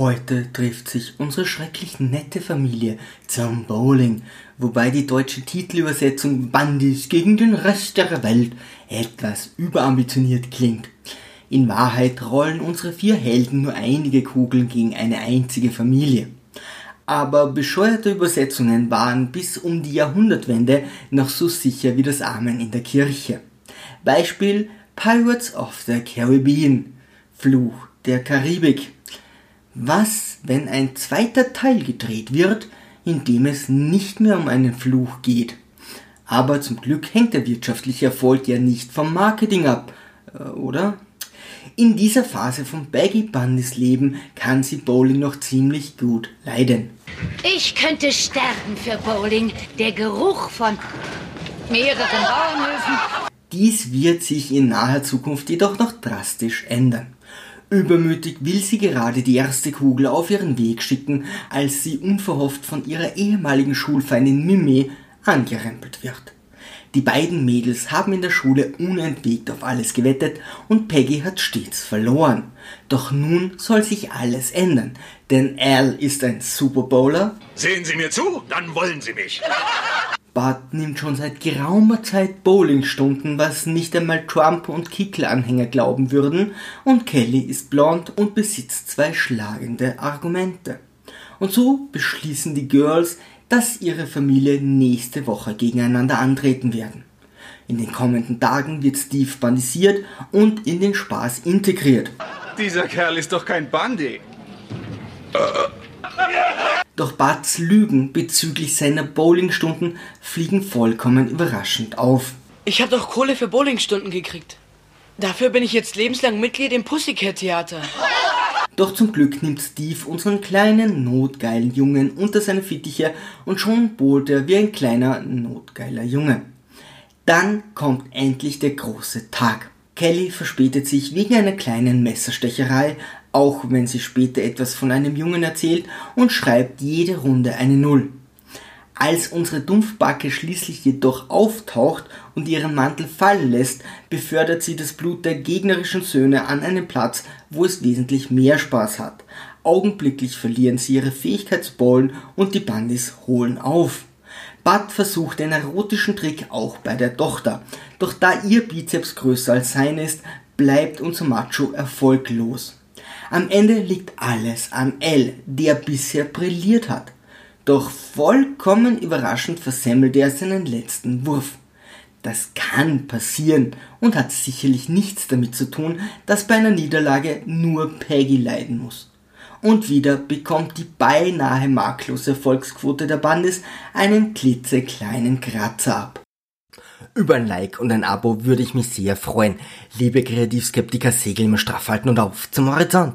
Heute trifft sich unsere schrecklich nette Familie zum Bowling, wobei die deutsche Titelübersetzung Bandis gegen den Rest der Welt etwas überambitioniert klingt. In Wahrheit rollen unsere vier Helden nur einige Kugeln gegen eine einzige Familie. Aber bescheuerte Übersetzungen waren bis um die Jahrhundertwende noch so sicher wie das Amen in der Kirche. Beispiel Pirates of the Caribbean, Fluch der Karibik. Was, wenn ein zweiter Teil gedreht wird, in dem es nicht mehr um einen Fluch geht? Aber zum Glück hängt der wirtschaftliche Erfolg ja nicht vom Marketing ab, äh, oder? In dieser Phase von Baggy Bundys Leben kann sie Bowling noch ziemlich gut leiden. Ich könnte sterben für Bowling. Der Geruch von mehreren Bauernhöfen. Dies wird sich in naher Zukunft jedoch noch drastisch ändern. Übermütig will sie gerade die erste Kugel auf ihren Weg schicken, als sie unverhofft von ihrer ehemaligen Schulfeindin Mimi angerempelt wird. Die beiden Mädels haben in der Schule unentwegt auf alles gewettet und Peggy hat stets verloren. Doch nun soll sich alles ändern, denn Al ist ein Super Bowler. Sehen Sie mir zu, dann wollen Sie mich. Bart nimmt schon seit geraumer Zeit Bowlingstunden, was nicht einmal Trump und Kickl-Anhänger glauben würden, und Kelly ist blond und besitzt zwei schlagende Argumente. Und so beschließen die Girls, dass ihre Familie nächste Woche gegeneinander antreten werden. In den kommenden Tagen wird Steve bandisiert und in den Spaß integriert. Dieser Kerl ist doch kein Bandy. Doch Barts Lügen bezüglich seiner Bowlingstunden fliegen vollkommen überraschend auf. Ich habe doch Kohle für Bowlingstunden gekriegt. Dafür bin ich jetzt lebenslang Mitglied im Pussycat Theater. Doch zum Glück nimmt Steve unseren kleinen, notgeilen Jungen unter seine Fittiche und schon bohlt er wie ein kleiner, notgeiler Junge. Dann kommt endlich der große Tag. Kelly verspätet sich wegen einer kleinen Messerstecherei, auch wenn sie später etwas von einem Jungen erzählt und schreibt jede Runde eine Null. Als unsere Dumpfbacke schließlich jedoch auftaucht und ihren Mantel fallen lässt, befördert sie das Blut der gegnerischen Söhne an einen Platz, wo es wesentlich mehr Spaß hat. Augenblicklich verlieren sie ihre Fähigkeit zu bowlen und die Bandis holen auf. Bud versucht den erotischen Trick auch bei der Tochter, doch da ihr Bizeps größer als sein ist, bleibt unser Macho erfolglos. Am Ende liegt alles an L, der bisher brilliert hat. Doch vollkommen überraschend versemmelt er seinen letzten Wurf. Das kann passieren und hat sicherlich nichts damit zu tun, dass bei einer Niederlage nur Peggy leiden muss. Und wieder bekommt die beinahe marklose Erfolgsquote der Bandes einen klitzekleinen Kratzer ab. Über ein Like und ein Abo würde ich mich sehr freuen. Liebe Kreativskeptiker, segeln wir straff halten und auf zum Horizont.